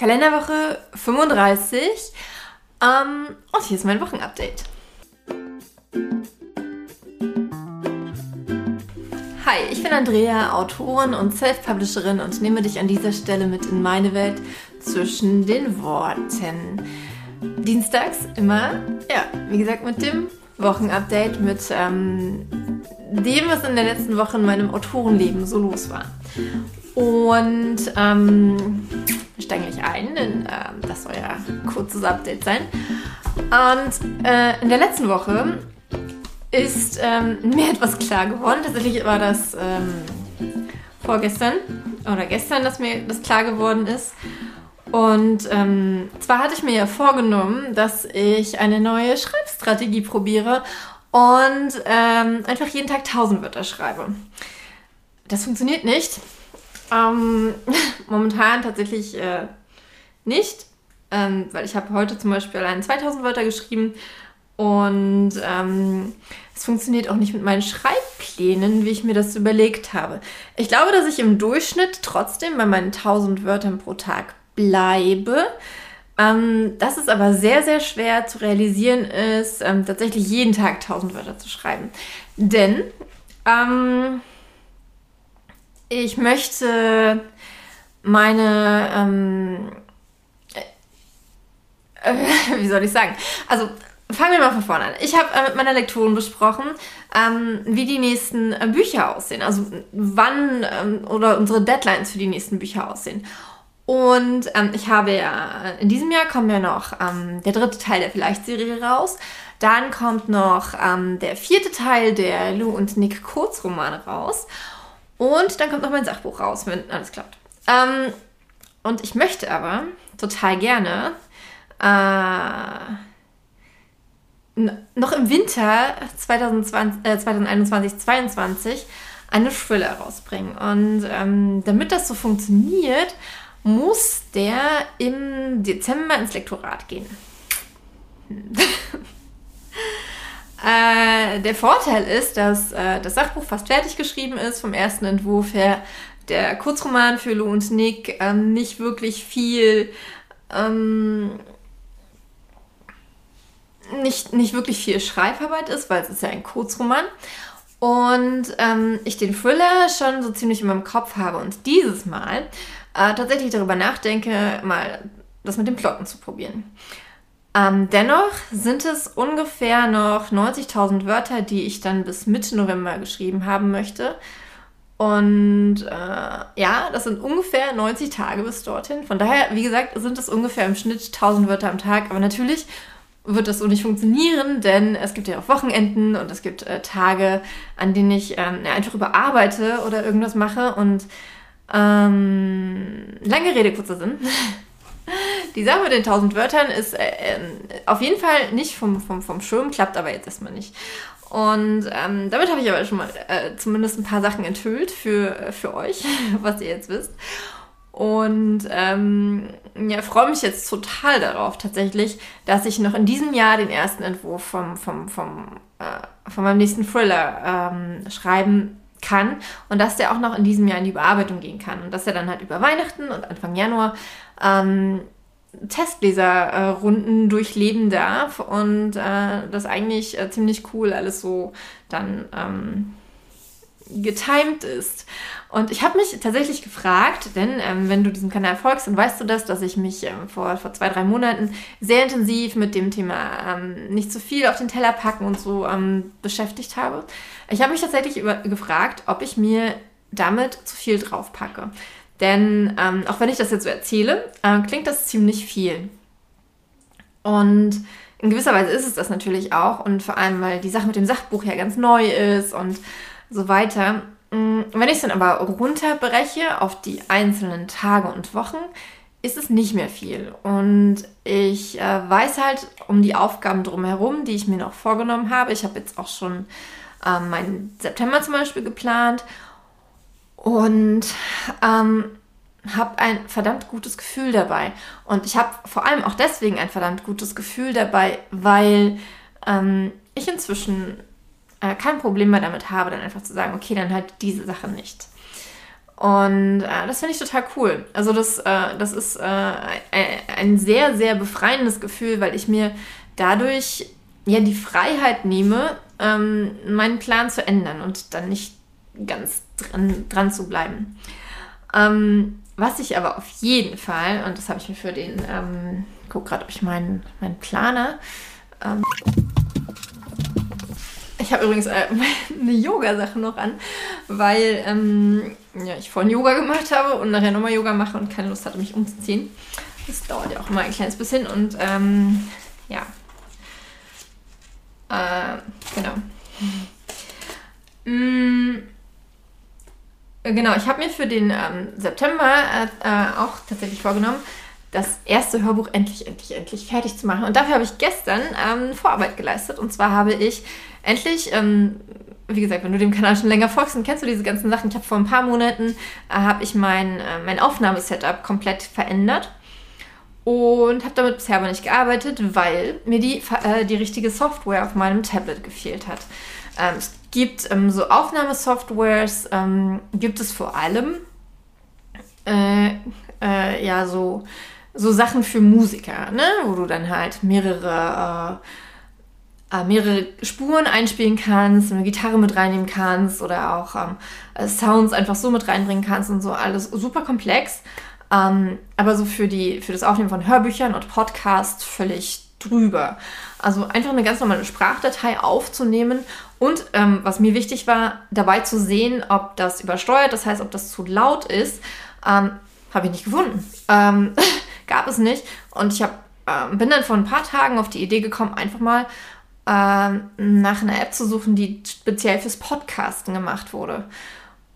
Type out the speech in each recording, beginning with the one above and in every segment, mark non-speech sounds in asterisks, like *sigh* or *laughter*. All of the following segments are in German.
Kalenderwoche 35 ähm, und hier ist mein Wochenupdate. Hi, ich bin Andrea, Autorin und Self-Publisherin und nehme dich an dieser Stelle mit in meine Welt zwischen den Worten. Dienstags immer, ja, wie gesagt, mit dem Wochenupdate, mit ähm, dem, was in der letzten Woche in meinem Autorenleben so los war. Und ähm, wir steigen gleich ein, denn äh, das soll ja ein kurzes Update sein. Und äh, in der letzten Woche ist ähm, mir etwas klar geworden. Tatsächlich war das ähm, vorgestern oder gestern, dass mir das klar geworden ist. Und ähm, zwar hatte ich mir ja vorgenommen, dass ich eine neue Schreibstrategie probiere und ähm, einfach jeden Tag 1000 Wörter schreibe. Das funktioniert nicht. Ähm, *laughs* momentan tatsächlich äh, nicht, ähm, weil ich habe heute zum Beispiel allein 2000 Wörter geschrieben und ähm, es funktioniert auch nicht mit meinen Schreibplänen, wie ich mir das überlegt habe. Ich glaube, dass ich im Durchschnitt trotzdem bei meinen 1000 Wörtern pro Tag bleibe. Ähm, das ist aber sehr, sehr schwer zu realisieren ist, ähm, tatsächlich jeden Tag 1000 Wörter zu schreiben. Denn ähm, ich möchte meine, ähm, äh, *laughs* wie soll ich sagen? Also fangen wir mal von vorne an. Ich habe äh, mit meiner Lektorin besprochen, ähm, wie die nächsten äh, Bücher aussehen. Also wann ähm, oder unsere Deadlines für die nächsten Bücher aussehen. Und ähm, ich habe ja, in diesem Jahr kommt ja noch ähm, der dritte Teil der Vielleicht-Serie raus. Dann kommt noch ähm, der vierte Teil der Lou und Nick Kurzromane raus. Und dann kommt noch mein Sachbuch raus, wenn alles klappt. Ähm, und ich möchte aber total gerne äh, noch im Winter 2020, äh, 2021, 2022 eine Thriller rausbringen. Und ähm, damit das so funktioniert, muss der im Dezember ins Lektorat gehen. *laughs* äh, der Vorteil ist, dass äh, das Sachbuch fast fertig geschrieben ist vom ersten Entwurf her. Der Kurzroman für Lou und Nick ähm, nicht wirklich viel. Ähm, nicht, nicht wirklich viel Schreibarbeit ist, weil es ist ja ein Kurzroman. Und ähm, ich den Thriller schon so ziemlich in meinem Kopf habe. Und dieses Mal äh, tatsächlich darüber nachdenke, mal das mit den Plotten zu probieren. Ähm, dennoch sind es ungefähr noch 90.000 Wörter, die ich dann bis Mitte November geschrieben haben möchte. Und äh, ja, das sind ungefähr 90 Tage bis dorthin. Von daher, wie gesagt, sind es ungefähr im Schnitt 1000 Wörter am Tag. Aber natürlich wird das so nicht funktionieren, denn es gibt ja auch Wochenenden und es gibt äh, Tage, an denen ich ähm, einfach überarbeite oder irgendwas mache. Und ähm, lange Rede, kurzer Sinn. *laughs* Die Sache mit den 1000 Wörtern ist äh, äh, auf jeden Fall nicht vom, vom, vom Schirm, klappt aber jetzt erstmal nicht. Und ähm, damit habe ich aber schon mal äh, zumindest ein paar Sachen enthüllt für, für euch, *laughs* was ihr jetzt wisst. Und ähm, ja, freue mich jetzt total darauf tatsächlich, dass ich noch in diesem Jahr den ersten Entwurf vom, vom, vom, äh, von meinem nächsten Thriller ähm, schreiben kann und dass der auch noch in diesem Jahr in die Bearbeitung gehen kann und dass er dann halt über Weihnachten und Anfang Januar ähm, Testleserrunden durchleben darf und äh, das eigentlich äh, ziemlich cool alles so dann ähm, getimed ist. Und ich habe mich tatsächlich gefragt, denn ähm, wenn du diesem Kanal folgst, dann weißt du das, dass ich mich ähm, vor, vor zwei, drei Monaten sehr intensiv mit dem Thema ähm, nicht zu viel auf den Teller packen und so ähm, beschäftigt habe. Ich habe mich tatsächlich über, gefragt, ob ich mir damit zu viel drauf packe. Denn ähm, auch wenn ich das jetzt so erzähle, äh, klingt das ziemlich viel. Und in gewisser Weise ist es das natürlich auch. Und vor allem, weil die Sache mit dem Sachbuch ja ganz neu ist und so weiter. Mm, wenn ich es dann aber runterbreche auf die einzelnen Tage und Wochen, ist es nicht mehr viel. Und ich äh, weiß halt um die Aufgaben drumherum, die ich mir noch vorgenommen habe. Ich habe jetzt auch schon äh, meinen September zum Beispiel geplant und ähm, habe ein verdammt gutes Gefühl dabei. Und ich habe vor allem auch deswegen ein verdammt gutes Gefühl dabei, weil ähm, ich inzwischen äh, kein Problem mehr damit habe, dann einfach zu sagen, okay, dann halt diese Sache nicht. Und äh, das finde ich total cool. Also das, äh, das ist äh, ein sehr, sehr befreiendes Gefühl, weil ich mir dadurch ja die Freiheit nehme, ähm, meinen Plan zu ändern und dann nicht ganz dran, dran zu bleiben. Ähm, was ich aber auf jeden Fall, und das habe ich mir für den, ähm, guck gerade, ob ich meinen mein Planer. Ähm, ich habe übrigens äh, *laughs* eine Yoga-Sache noch an, weil ähm, ja, ich vorhin Yoga gemacht habe und nachher nochmal Yoga mache und keine Lust hatte, mich umzuziehen. Das dauert ja auch immer ein kleines bisschen und ähm, ja. Äh, genau. Mm, genau, ich habe mir für den ähm, September äh, äh, auch tatsächlich vorgenommen, das erste Hörbuch endlich, endlich, endlich fertig zu machen. Und dafür habe ich gestern ähm, Vorarbeit geleistet. Und zwar habe ich endlich, ähm, wie gesagt, wenn du dem Kanal schon länger folgst, dann kennst du diese ganzen Sachen. Ich habe vor ein paar Monaten, äh, habe ich mein, äh, mein Aufnahmesetup komplett verändert. Und habe damit bisher aber nicht gearbeitet, weil mir die, äh, die richtige Software auf meinem Tablet gefehlt hat. Ähm, es gibt ähm, so Aufnahmesoftwares, ähm, gibt es vor allem äh, äh, ja so so Sachen für Musiker, ne? wo du dann halt mehrere, äh, äh, mehrere Spuren einspielen kannst, eine Gitarre mit reinnehmen kannst oder auch ähm, äh, Sounds einfach so mit reinbringen kannst und so alles super komplex. Ähm, aber so für, die, für das Aufnehmen von Hörbüchern und Podcasts völlig drüber. Also einfach eine ganz normale Sprachdatei aufzunehmen und ähm, was mir wichtig war, dabei zu sehen, ob das übersteuert, das heißt, ob das zu laut ist, ähm, habe ich nicht gefunden. Ähm, *laughs* gab es nicht. Und ich hab, äh, bin dann vor ein paar Tagen auf die Idee gekommen, einfach mal äh, nach einer App zu suchen, die speziell fürs Podcasten gemacht wurde.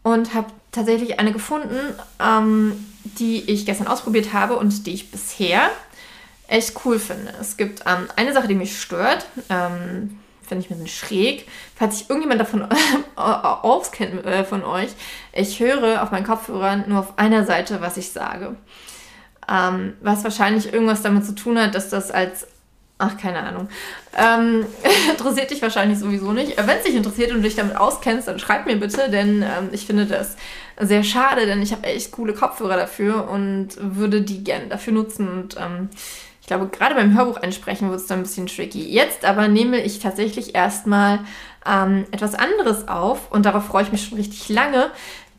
Und habe tatsächlich eine gefunden, ähm, die ich gestern ausprobiert habe und die ich bisher echt cool finde. Es gibt ähm, eine Sache, die mich stört. Ähm, finde ich ein bisschen schräg. Falls sich irgendjemand davon *laughs* auskennt äh, von euch, ich höre auf meinen Kopfhörern nur auf einer Seite, was ich sage. Ähm, was wahrscheinlich irgendwas damit zu tun hat, dass das als Ach, keine Ahnung. Ähm, *laughs* interessiert dich wahrscheinlich sowieso nicht. Wenn es dich interessiert und du dich damit auskennst, dann schreib mir bitte, denn ähm, ich finde das sehr schade, denn ich habe echt coole Kopfhörer dafür und würde die gerne dafür nutzen. Und ähm, ich glaube, gerade beim Hörbuch einsprechen wird es dann ein bisschen tricky. Jetzt aber nehme ich tatsächlich erstmal ähm, etwas anderes auf und darauf freue ich mich schon richtig lange,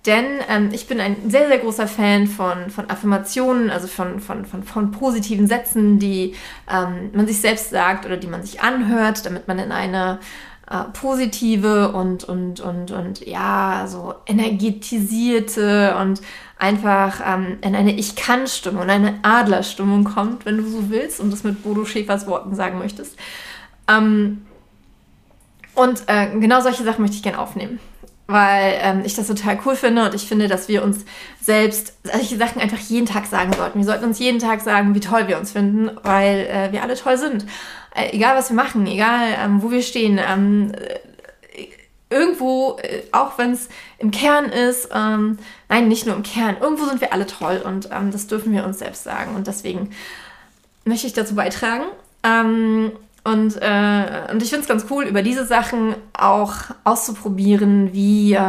denn ähm, ich bin ein sehr, sehr großer Fan von, von Affirmationen, also von, von, von, von positiven Sätzen, die ähm, man sich selbst sagt oder die man sich anhört, damit man in eine äh, positive und, und, und, und ja, so energetisierte und einfach ähm, in eine Ich-Kann-Stimmung, in eine Adlerstimmung kommt, wenn du so willst und das mit Bodo Schäfers Worten sagen möchtest. Ähm, und äh, genau solche Sachen möchte ich gerne aufnehmen weil ähm, ich das total cool finde und ich finde, dass wir uns selbst solche Sachen einfach jeden Tag sagen sollten. Wir sollten uns jeden Tag sagen, wie toll wir uns finden, weil äh, wir alle toll sind. Äh, egal, was wir machen, egal, ähm, wo wir stehen. Ähm, äh, irgendwo, äh, auch wenn es im Kern ist, ähm, nein, nicht nur im Kern, irgendwo sind wir alle toll und ähm, das dürfen wir uns selbst sagen. Und deswegen möchte ich dazu beitragen. Ähm, und, äh, und ich finde es ganz cool, über diese Sachen auch auszuprobieren, wie, äh,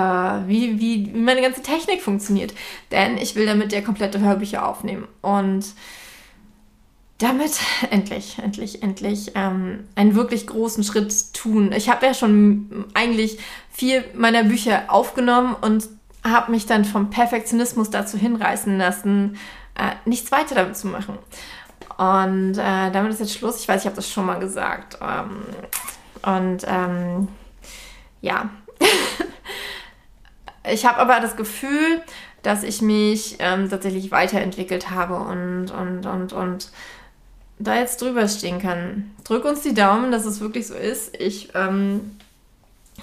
wie, wie, wie meine ganze Technik funktioniert. Denn ich will damit ja komplette Hörbücher aufnehmen. Und damit *laughs* endlich, endlich, endlich ähm, einen wirklich großen Schritt tun. Ich habe ja schon eigentlich vier meiner Bücher aufgenommen und habe mich dann vom Perfektionismus dazu hinreißen lassen, äh, nichts weiter damit zu machen. Und äh, damit ist jetzt Schluss. Ich weiß, ich habe das schon mal gesagt. Ähm, und ähm, ja. *laughs* ich habe aber das Gefühl, dass ich mich ähm, tatsächlich weiterentwickelt habe und, und, und, und da jetzt drüber stehen kann. Drück uns die Daumen, dass es wirklich so ist. Ich ähm,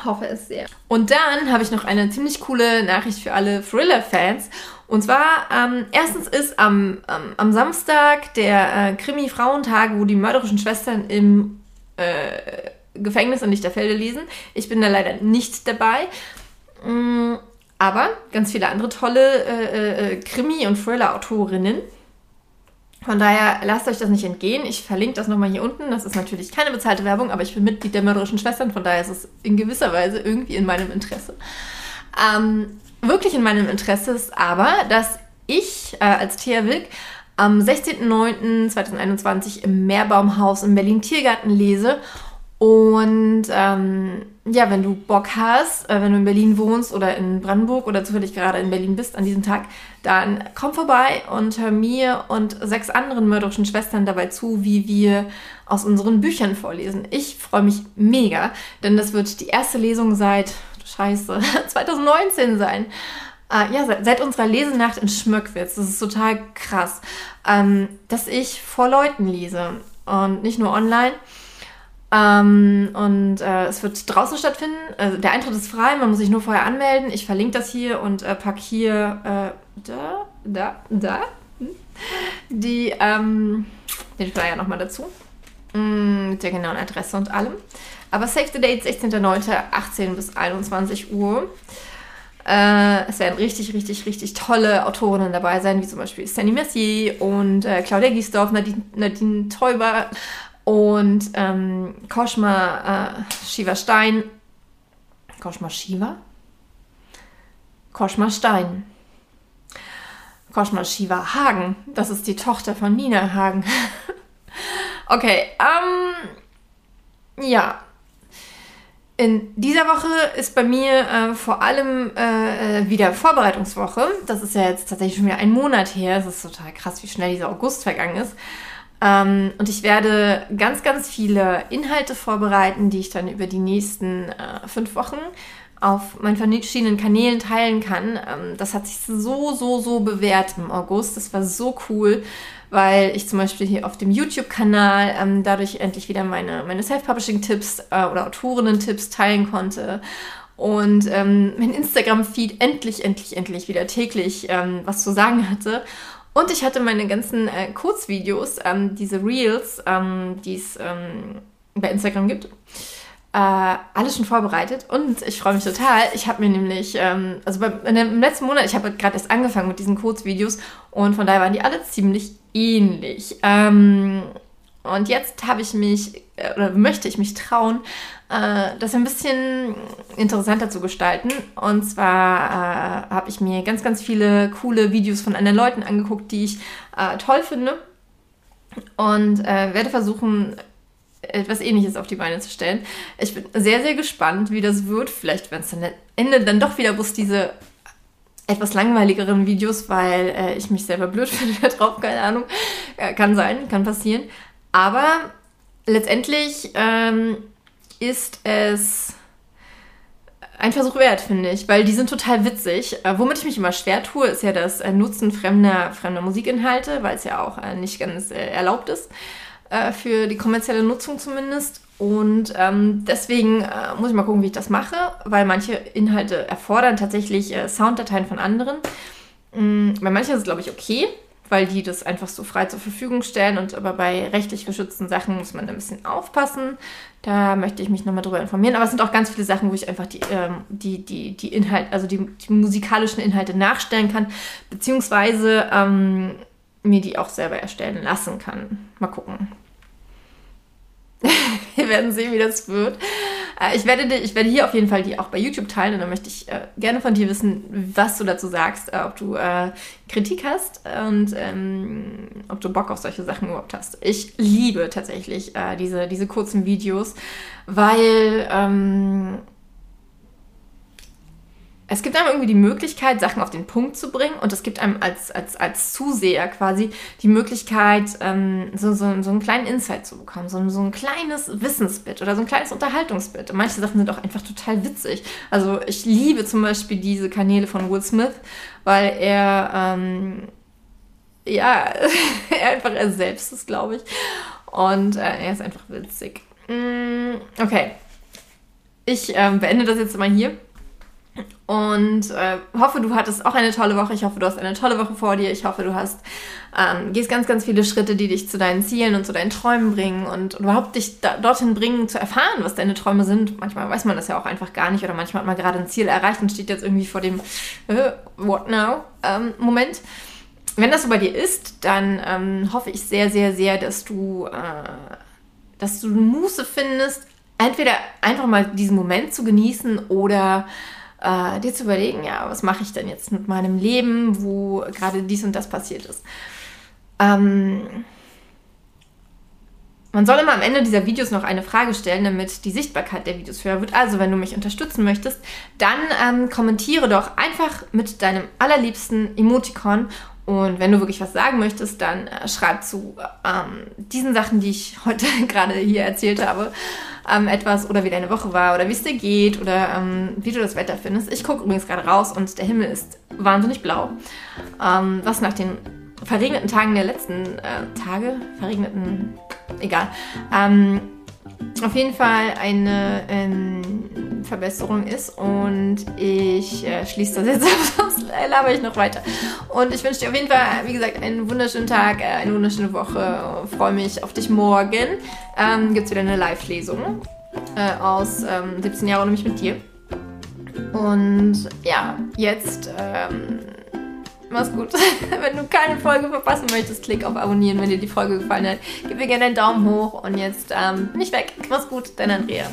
hoffe es sehr. Und dann habe ich noch eine ziemlich coole Nachricht für alle Thriller-Fans. Und zwar, ähm, erstens ist am, ähm, am Samstag der äh, Krimi-Frauentag, wo die mörderischen Schwestern im äh, Gefängnis an Lichterfelde lesen. Ich bin da leider nicht dabei. Mm, aber ganz viele andere tolle äh, äh Krimi- und Thriller-Autorinnen. Von daher lasst euch das nicht entgehen. Ich verlinke das nochmal hier unten. Das ist natürlich keine bezahlte Werbung, aber ich bin Mitglied der mörderischen Schwestern. Von daher ist es in gewisser Weise irgendwie in meinem Interesse. Ähm, wirklich in meinem Interesse ist aber, dass ich äh, als Thea Wilk am 16.09.2021 im Meerbaumhaus im Berlin Tiergarten lese. Und ähm, ja, wenn du Bock hast, äh, wenn du in Berlin wohnst oder in Brandenburg oder zufällig gerade in Berlin bist an diesem Tag, dann komm vorbei und hör mir und sechs anderen mörderischen Schwestern dabei zu, wie wir aus unseren Büchern vorlesen. Ich freue mich mega, denn das wird die erste Lesung seit, scheiße, *laughs* 2019 sein. Äh, ja, seit, seit, unserer Lesenacht in Schmöckwitz. Das ist total krass, ähm, dass ich vor Leuten lese und nicht nur online. Ähm, und äh, es wird draußen stattfinden. Also der Eintritt ist frei, man muss sich nur vorher anmelden. Ich verlinke das hier und äh, packe hier äh, da, da, da hm, die, ähm, den Flyer nochmal dazu. Mm, mit der genauen Adresse und allem. Aber Save the Date 16.09. 18 bis 21 Uhr. Äh, es werden richtig, richtig, richtig tolle Autorinnen dabei sein, wie zum Beispiel Sandy Mercier und äh, Claudia Giesdorf, Nadine, Nadine Teuber und ähm, Koschma äh, Shiva Stein. Koschma Shiva? Koschma Stein. Koschma Shiva Hagen. Das ist die Tochter von Nina Hagen. *laughs* okay, ähm, ja, in dieser Woche ist bei mir äh, vor allem äh, äh, wieder Vorbereitungswoche. Das ist ja jetzt tatsächlich schon wieder ein Monat her. Es ist total krass, wie schnell dieser August vergangen ist. Ähm, und ich werde ganz, ganz viele Inhalte vorbereiten, die ich dann über die nächsten äh, fünf Wochen auf meinen verschiedenen Kanälen teilen kann. Ähm, das hat sich so, so, so bewährt im August. Das war so cool weil ich zum Beispiel hier auf dem YouTube-Kanal ähm, dadurch endlich wieder meine, meine Self-Publishing-Tipps äh, oder Autorinnen-Tipps teilen konnte und ähm, mein Instagram-Feed endlich, endlich, endlich wieder täglich ähm, was zu sagen hatte. Und ich hatte meine ganzen äh, Kurzvideos, ähm, diese Reels, ähm, die es ähm, bei Instagram gibt, äh, alles schon vorbereitet und ich freue mich total. Ich habe mir nämlich, ähm, also beim, im letzten Monat, ich habe gerade erst angefangen mit diesen Kurzvideos und von daher waren die alle ziemlich ähnlich. Ähm, und jetzt habe ich mich, äh, oder möchte ich mich trauen, äh, das ein bisschen interessanter zu gestalten. Und zwar äh, habe ich mir ganz, ganz viele coole Videos von anderen Leuten angeguckt, die ich äh, toll finde. Und äh, werde versuchen, etwas ähnliches auf die Beine zu stellen. Ich bin sehr, sehr gespannt, wie das wird. Vielleicht werden es dann am Ende dann doch wieder bloß diese etwas langweiligeren Videos, weil äh, ich mich selber blöd *laughs* finde da drauf, keine Ahnung. Äh, kann sein, kann passieren. Aber letztendlich ähm, ist es ein Versuch wert, finde ich, weil die sind total witzig. Äh, womit ich mich immer schwer tue, ist ja das äh, Nutzen fremder, fremder Musikinhalte, weil es ja auch äh, nicht ganz äh, erlaubt ist, für die kommerzielle Nutzung zumindest. Und ähm, deswegen äh, muss ich mal gucken, wie ich das mache, weil manche Inhalte erfordern tatsächlich äh, Sounddateien von anderen. Mhm, bei manchen ist es, glaube ich, okay, weil die das einfach so frei zur Verfügung stellen. Und aber bei rechtlich geschützten Sachen muss man ein bisschen aufpassen. Da möchte ich mich nochmal drüber informieren. Aber es sind auch ganz viele Sachen, wo ich einfach die, ähm, die, die, die Inhalte, also die, die, musikalischen Inhalte nachstellen kann, beziehungsweise ähm, mir die auch selber erstellen lassen kann. Mal gucken. *laughs* Wir werden sehen, wie das wird. Äh, ich werde, ich werde hier auf jeden Fall die auch bei YouTube teilen und dann möchte ich äh, gerne von dir wissen, was du dazu sagst, äh, ob du äh, Kritik hast und ähm, ob du Bock auf solche Sachen überhaupt hast. Ich liebe tatsächlich äh, diese, diese kurzen Videos, weil ähm, es gibt einem irgendwie die Möglichkeit, Sachen auf den Punkt zu bringen und es gibt einem als, als, als Zuseher quasi die Möglichkeit, ähm, so, so, so einen kleinen Insight zu bekommen, so, so ein kleines Wissensbit oder so ein kleines Unterhaltungsbit. Und manche Sachen sind auch einfach total witzig. Also ich liebe zum Beispiel diese Kanäle von Will Smith, weil er, ähm, ja, *laughs* einfach er selbst ist, glaube ich. Und äh, er ist einfach witzig. Mm, okay. Ich ähm, beende das jetzt mal hier. Und äh, hoffe, du hattest auch eine tolle Woche. Ich hoffe, du hast eine tolle Woche vor dir. Ich hoffe, du hast ähm, gehst ganz, ganz viele Schritte, die dich zu deinen Zielen und zu deinen Träumen bringen und, überhaupt dich da, dorthin bringen, zu erfahren, was deine Träume sind. Manchmal weiß man das ja auch einfach gar nicht oder manchmal hat man gerade ein Ziel erreicht und steht jetzt irgendwie vor dem äh, What now ähm, Moment. Wenn das so bei dir ist, dann ähm, hoffe ich sehr, sehr, sehr, dass du, äh, dass du Muße findest, entweder einfach mal diesen Moment zu genießen oder äh, dir zu überlegen, ja, was mache ich denn jetzt mit meinem Leben, wo gerade dies und das passiert ist. Ähm, man soll immer am Ende dieser Videos noch eine Frage stellen, damit die Sichtbarkeit der Videos höher wird. Also, wenn du mich unterstützen möchtest, dann ähm, kommentiere doch einfach mit deinem allerliebsten Emoticon. Und wenn du wirklich was sagen möchtest, dann äh, schreib zu ähm, diesen Sachen, die ich *laughs* heute gerade hier erzählt habe, ähm, etwas oder wie deine Woche war oder wie es dir geht oder ähm, wie du das Wetter findest. Ich gucke übrigens gerade raus und der Himmel ist wahnsinnig blau, ähm, was nach den verregneten Tagen der letzten äh, Tage, verregneten egal. Auf jeden Fall eine ähm, Verbesserung ist und ich äh, schließe das jetzt *laughs* ab, sonst laber ich noch weiter. Und ich wünsche dir auf jeden Fall, wie gesagt, einen wunderschönen Tag, äh, eine wunderschöne Woche. Freue mich auf dich morgen. Ähm, Gibt es wieder eine Live-Lesung äh, aus ähm, 17 Jahren nämlich mit dir. Und ja, jetzt ähm, Mach's gut. *laughs* wenn du keine Folge verpassen möchtest, klick auf Abonnieren, wenn dir die Folge gefallen hat. Gib mir gerne einen Daumen hoch und jetzt ähm, bin ich weg. Mach's gut, dein Andrea.